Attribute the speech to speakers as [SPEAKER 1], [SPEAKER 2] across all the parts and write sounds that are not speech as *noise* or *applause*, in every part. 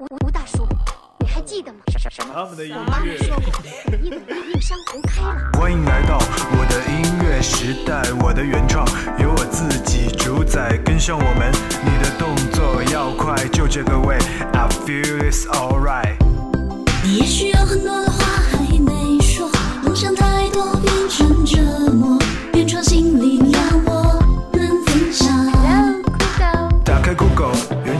[SPEAKER 1] 吴吴大叔，你还记得吗？什什什么？
[SPEAKER 2] 他们的音
[SPEAKER 1] 我妈
[SPEAKER 2] 乐。
[SPEAKER 1] 说过，你稳定令山红开了。
[SPEAKER 3] 欢迎来到我的音乐时代，我的原创由我自己主宰，跟上我们，你的动作要快，就这个味，I feel it's alright。
[SPEAKER 4] 你也许有很多的话还没说，梦想太多变成折磨，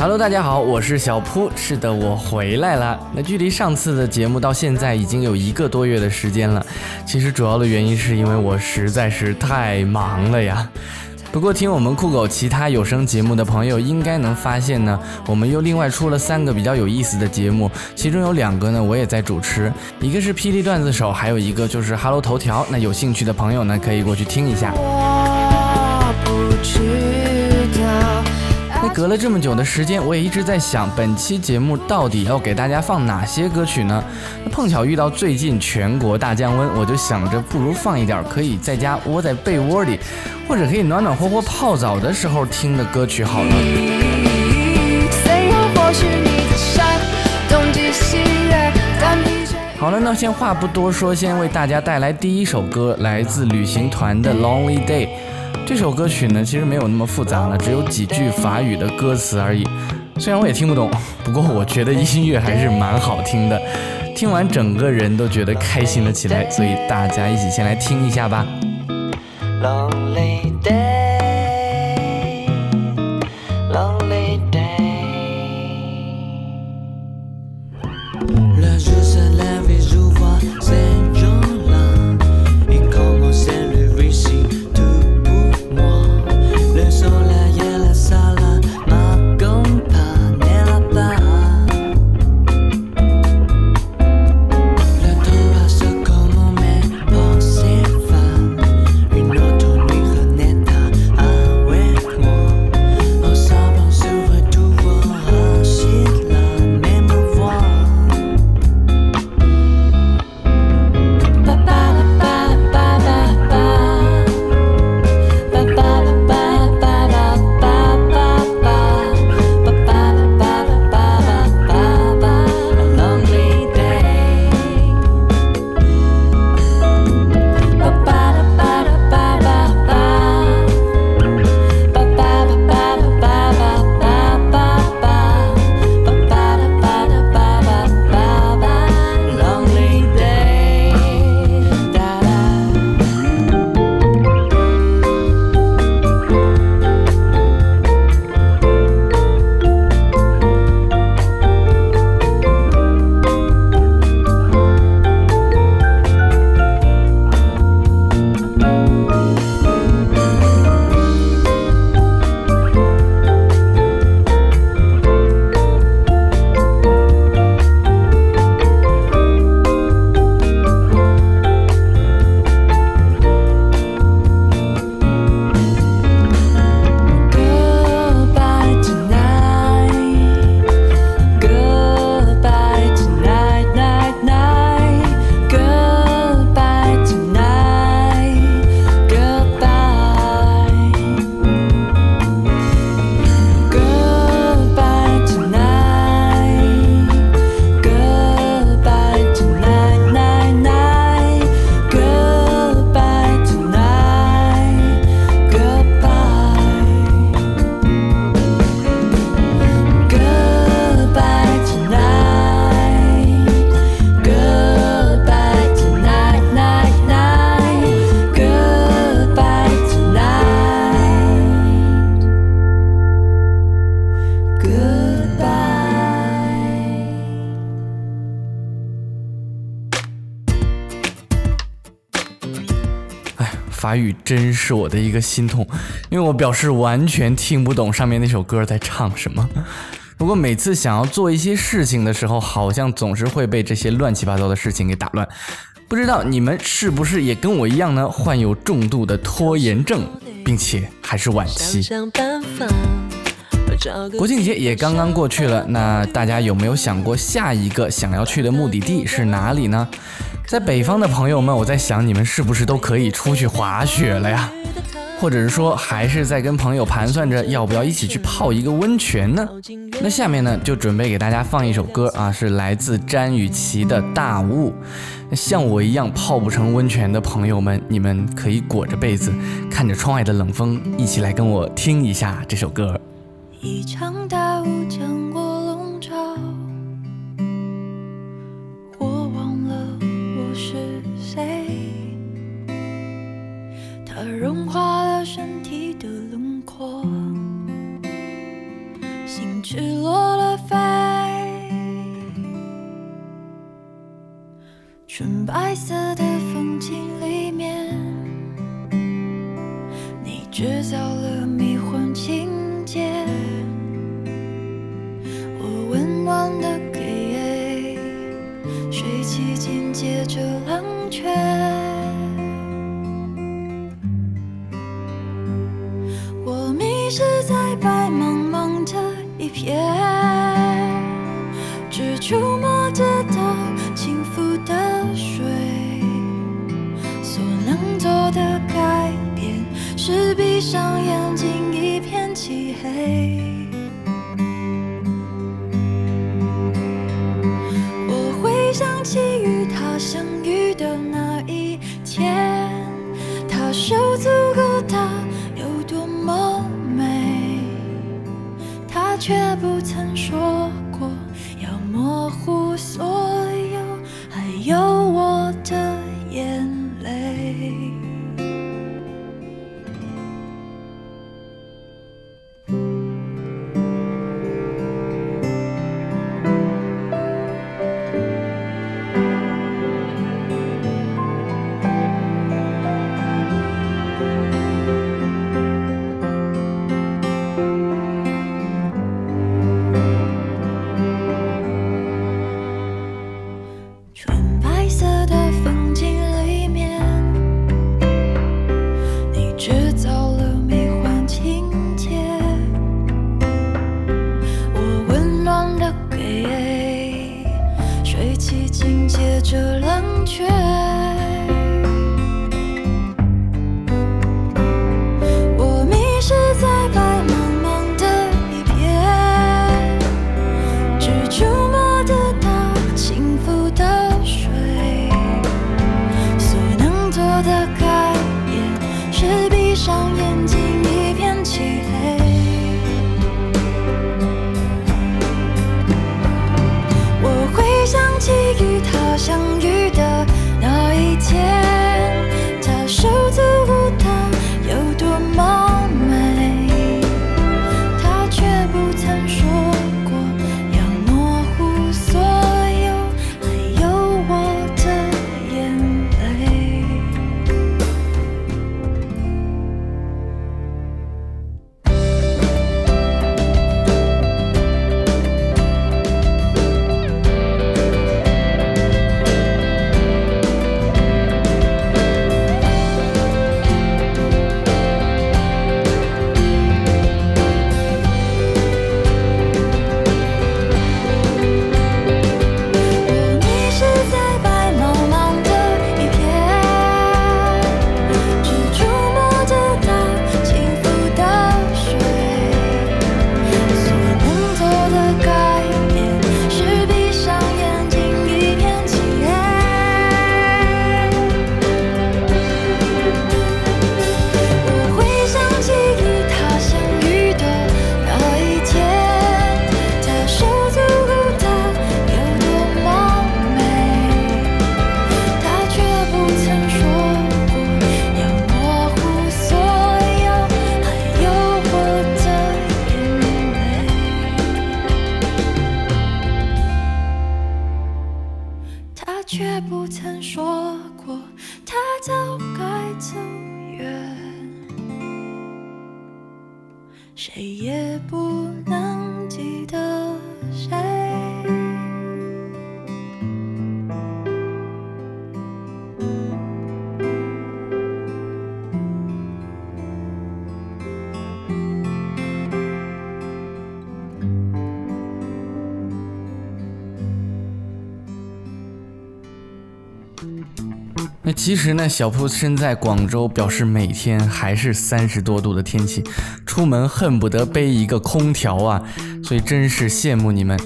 [SPEAKER 5] Hello，大家好，我是小扑。是的，我回来了。那距离上次的节目到现在已经有一个多月的时间了。其实主要的原因是因为我实在是太忙了呀。不过听我们酷狗其他有声节目的朋友应该能发现呢，我们又另外出了三个比较有意思的节目，其中有两个呢我也在主持，一个是霹雳段子手，还有一个就是 Hello 头条。那有兴趣的朋友呢可以过去听一下。
[SPEAKER 6] 我不知道。
[SPEAKER 5] 隔了这么久的时间，我也一直在想，本期节目到底要给大家放哪些歌曲呢？那碰巧遇到最近全国大降温，我就想着不如放一点可以在家窝在被窝里，或者可以暖暖和和泡澡的时候听的歌曲好了。好了，那先话不多说，先为大家带来第一首歌，来自旅行团的《Lonely Day》。这首歌曲呢，其实没有那么复杂了，只有几句法语的歌词而已。虽然我也听不懂，不过我觉得音乐还是蛮好听的，听完整个人都觉得开心了起来。所以大家一起先来听一下吧。法语真是我的一个心痛，因为我表示完全听不懂上面那首歌在唱什么。不过每次想要做一些事情的时候，好像总是会被这些乱七八糟的事情给打乱。不知道你们是不是也跟我一样呢，患有重度的拖延症，并且还是晚期。国庆节也刚刚过去了，那大家有没有想过下一个想要去的目的地是哪里呢？在北方的朋友们，我在想你们是不是都可以出去滑雪了呀？或者是说，还是在跟朋友盘算着要不要一起去泡一个温泉呢？那下面呢，就准备给大家放一首歌啊，是来自詹雨绮的《大雾》。像我一样泡不成温泉的朋友们，你们可以裹着被子，看着窗外的冷风，一起来跟我听一下这首歌。
[SPEAKER 4] 一场大雾纯白色的风景里面，你制造了迷幻情节。我温暖的给，水汽紧接着冷却。我迷失在白茫茫的一片，只触摸得谁也不能记得谁。那其实呢小铺身在广州表示每天还是三十多度的天气。出门恨不得背一个空调啊，所以真是羡慕你们。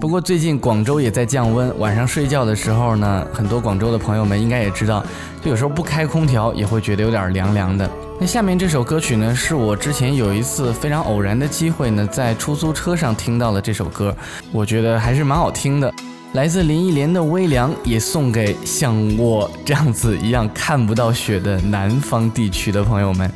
[SPEAKER 4] 不过最近广州也在降温，晚上睡觉的时候呢，很多广州的朋友们应该也知道，就有时候不开空调也会觉得有点凉凉的。那下面这首歌曲呢，是我之前有一次非常偶然的机会呢，在出租车上听到了这首歌，我觉得还是蛮好听的。来自林忆莲的《微凉》，也送给像我这样子一样看不到雪的南方地区的朋友们。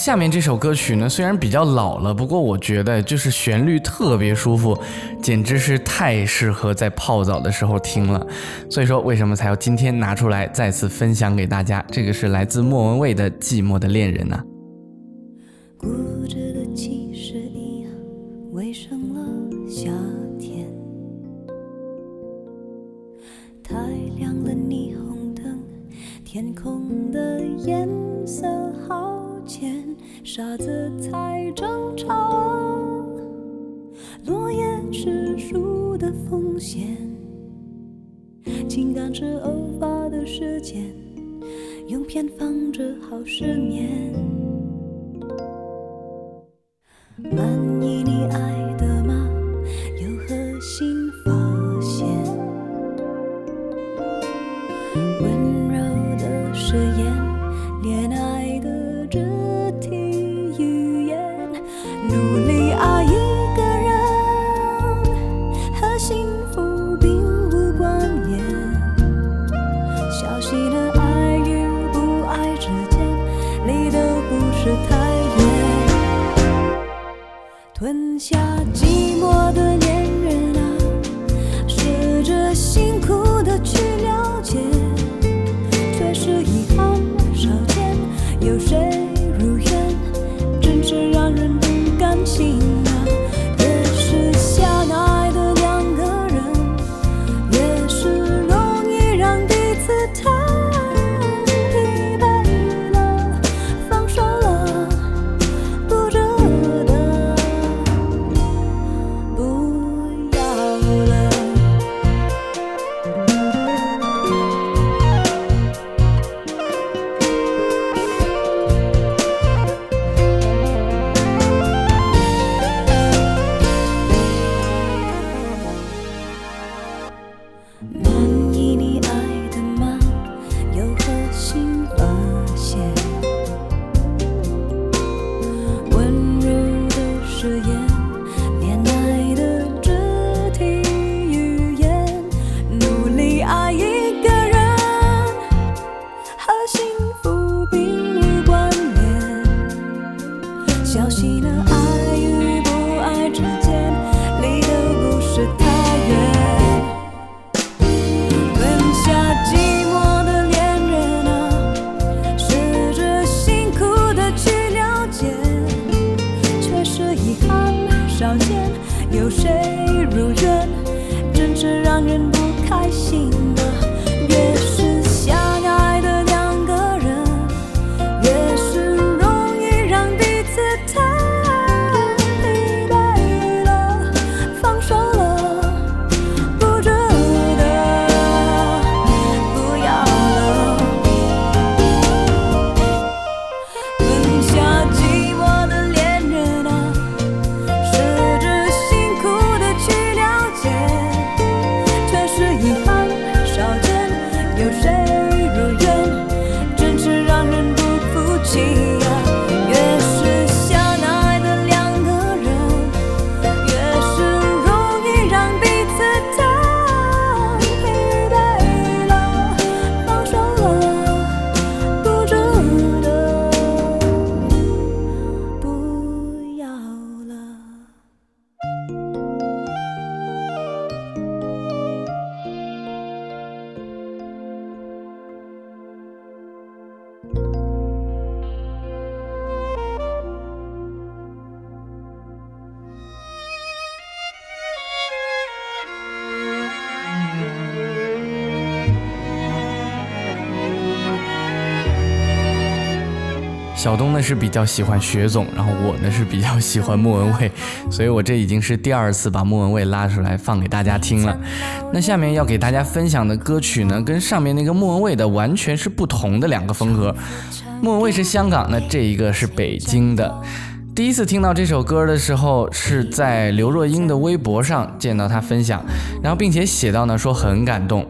[SPEAKER 4] 下面这首歌曲呢，虽然比较老了，不过我觉得就是旋律特别舒服，简直是太适合在泡澡的时候听了。所以说，为什么才要今天拿出来再次分享给大家？这个是来自莫文蔚的《寂寞的恋人》呢。
[SPEAKER 7] 固执的其实一样，围上了夏天。太亮了霓虹灯，天空的颜色好傻子才争吵。落叶是树
[SPEAKER 4] 的风险，情感是偶发的事件，用偏方治好失眠。小
[SPEAKER 5] 东呢是比较喜欢雪总，然后我呢是比较喜欢莫文蔚，所以我这已经是第二次把莫文蔚拉出来放给大家听了。*laughs* 那下面要给大家分享的歌曲呢，跟上面那个莫文蔚的完全是不同的两个风格。莫文蔚是香港那，这一个是北京的。第一次听到这首歌的时候，是在刘若英的微博上见到她分享，然后并且写到呢说很感动。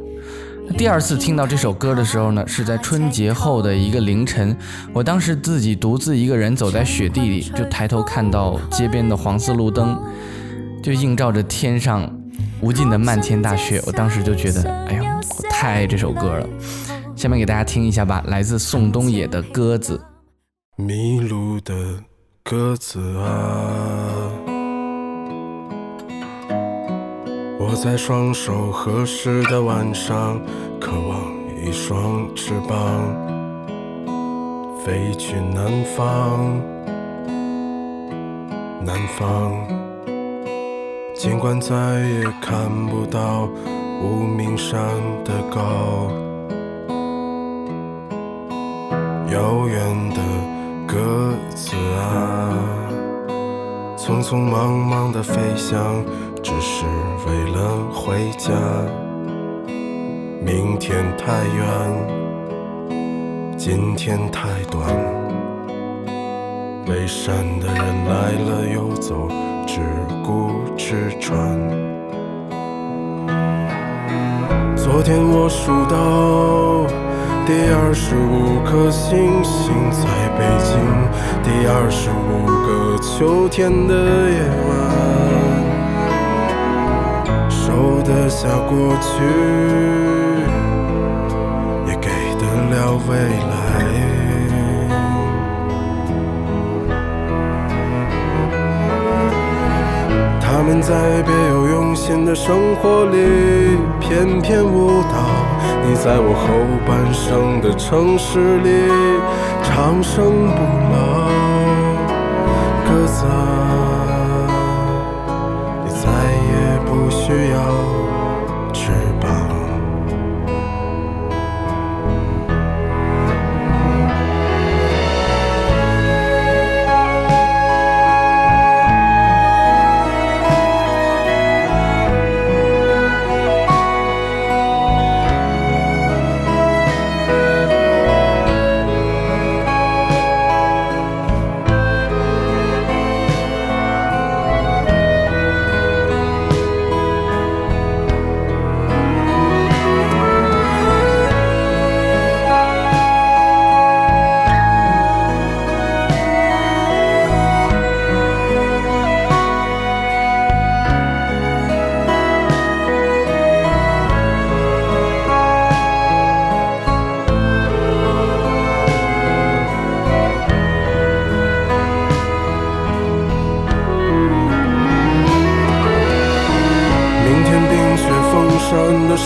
[SPEAKER 5] 第二次听到这首歌的时候呢，是在春节后的一个凌晨，我当时自己独自一个人走在雪地里，就抬头看到街边的黄色路灯，就映照着天上无尽的漫天大雪，我当时就觉得，哎呀，我太爱这首歌了。下面给大家听一下吧，来自宋冬野的《鸽子》。
[SPEAKER 2] 迷路的鸽子啊，我在双手合十的晚上，渴望一双翅膀，飞去南方，南方。尽管再也看不到无名山的高。遥远的鸽子啊，匆匆忙忙的飞向只是为了回家。明天太远，今天太短。背山的人来了又走，只顾吃穿。昨天我数到第二十五颗星星在北京，第二十五个秋天的夜晚，得下过去，也给得了未来。他们在别有用心的生活里翩翩舞蹈，你在我后半生的城市里长生不老。鸽子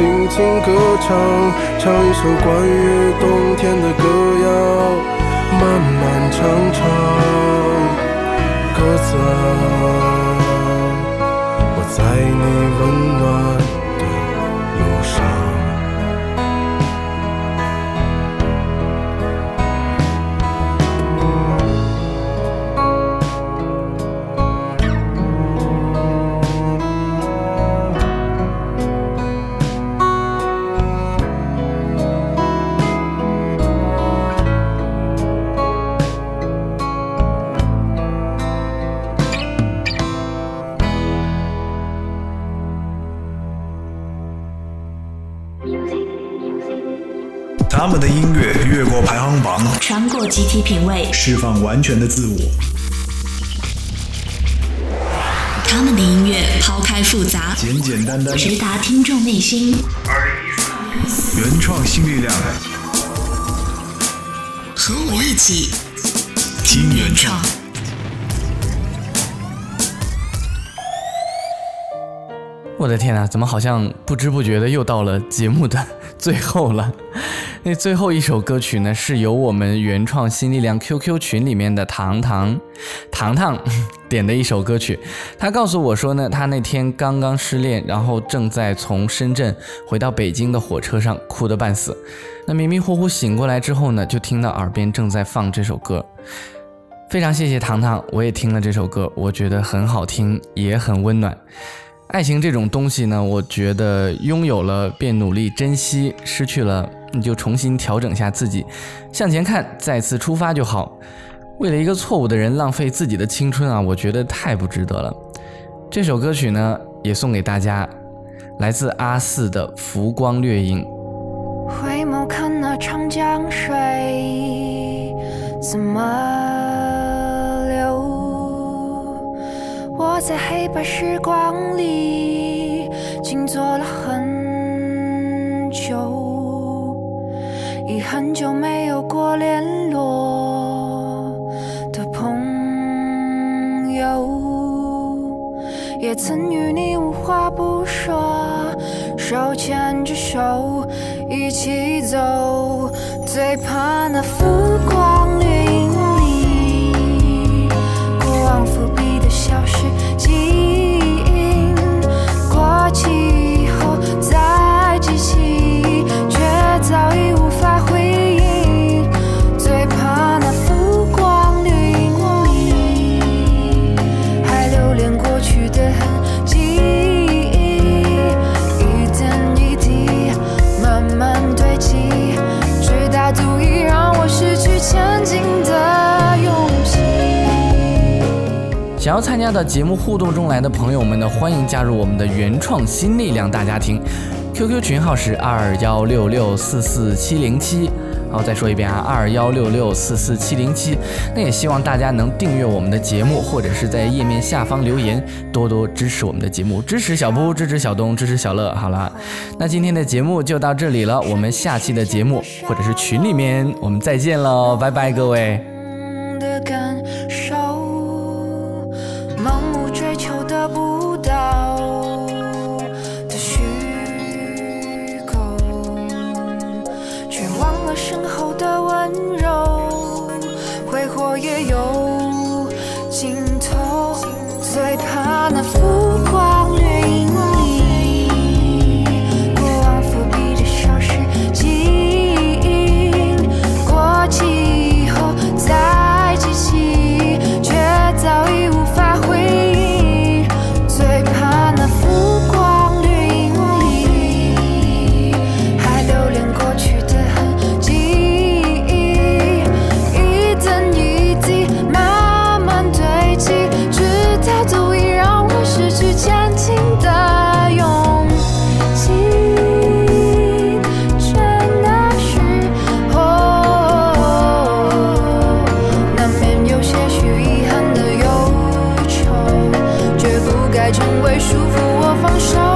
[SPEAKER 2] 轻轻歌唱，唱一首关于冬天的歌谣，漫漫长长。鸽子啊，我在你温暖
[SPEAKER 8] 穿过集体品味，
[SPEAKER 3] 释放完全的自我。
[SPEAKER 8] 他们的音乐抛开复杂，
[SPEAKER 3] 简简单单，
[SPEAKER 8] 直达听众内心。
[SPEAKER 3] 原创新力量，
[SPEAKER 8] 和我一起
[SPEAKER 3] 听原创。
[SPEAKER 5] 我的天呐，怎么好像不知不觉的又到了节目的 *laughs* 最后了？那最后一首歌曲呢，是由我们原创新力量 QQ 群里面的糖糖糖糖 *laughs* 点的一首歌曲。他告诉我说呢，他那天刚刚失恋，然后正在从深圳回到北京的火车上哭得半死。那迷迷糊糊醒过来之后呢，就听到耳边正在放这首歌。非常谢谢糖糖，我也听了这首歌，我觉得很好听，也很温暖。爱情这种东西呢，我觉得拥有了便努力珍惜，失去了你就重新调整下自己，向前看，再次出发就好。为了一个错误的人浪费自己的青春啊，我觉得太不值得了。这首歌曲呢，也送给大家，来自阿四的《浮光掠影》。
[SPEAKER 6] 回眸看那长江水怎么流，我在黑白时光里久没有过联络的朋友，
[SPEAKER 9] 也曾与你无话不说，手牵着手一起走，最怕那
[SPEAKER 6] 风参加到节目互动中来的朋友们呢，欢迎加入我们的原创新力量大家庭，QQ 群号是二幺六六四四七零七。好，再说一遍啊，二幺六六四四七零七。那也希望大家能订阅我们的节目，或者是在页面下方留言，多多支持我们的节目，支持小布，支持小东，支持小乐。好了，那今天的节目就到这里了，我们下期的节目或者是群里面我们再见喽，拜拜各位。
[SPEAKER 9] 放手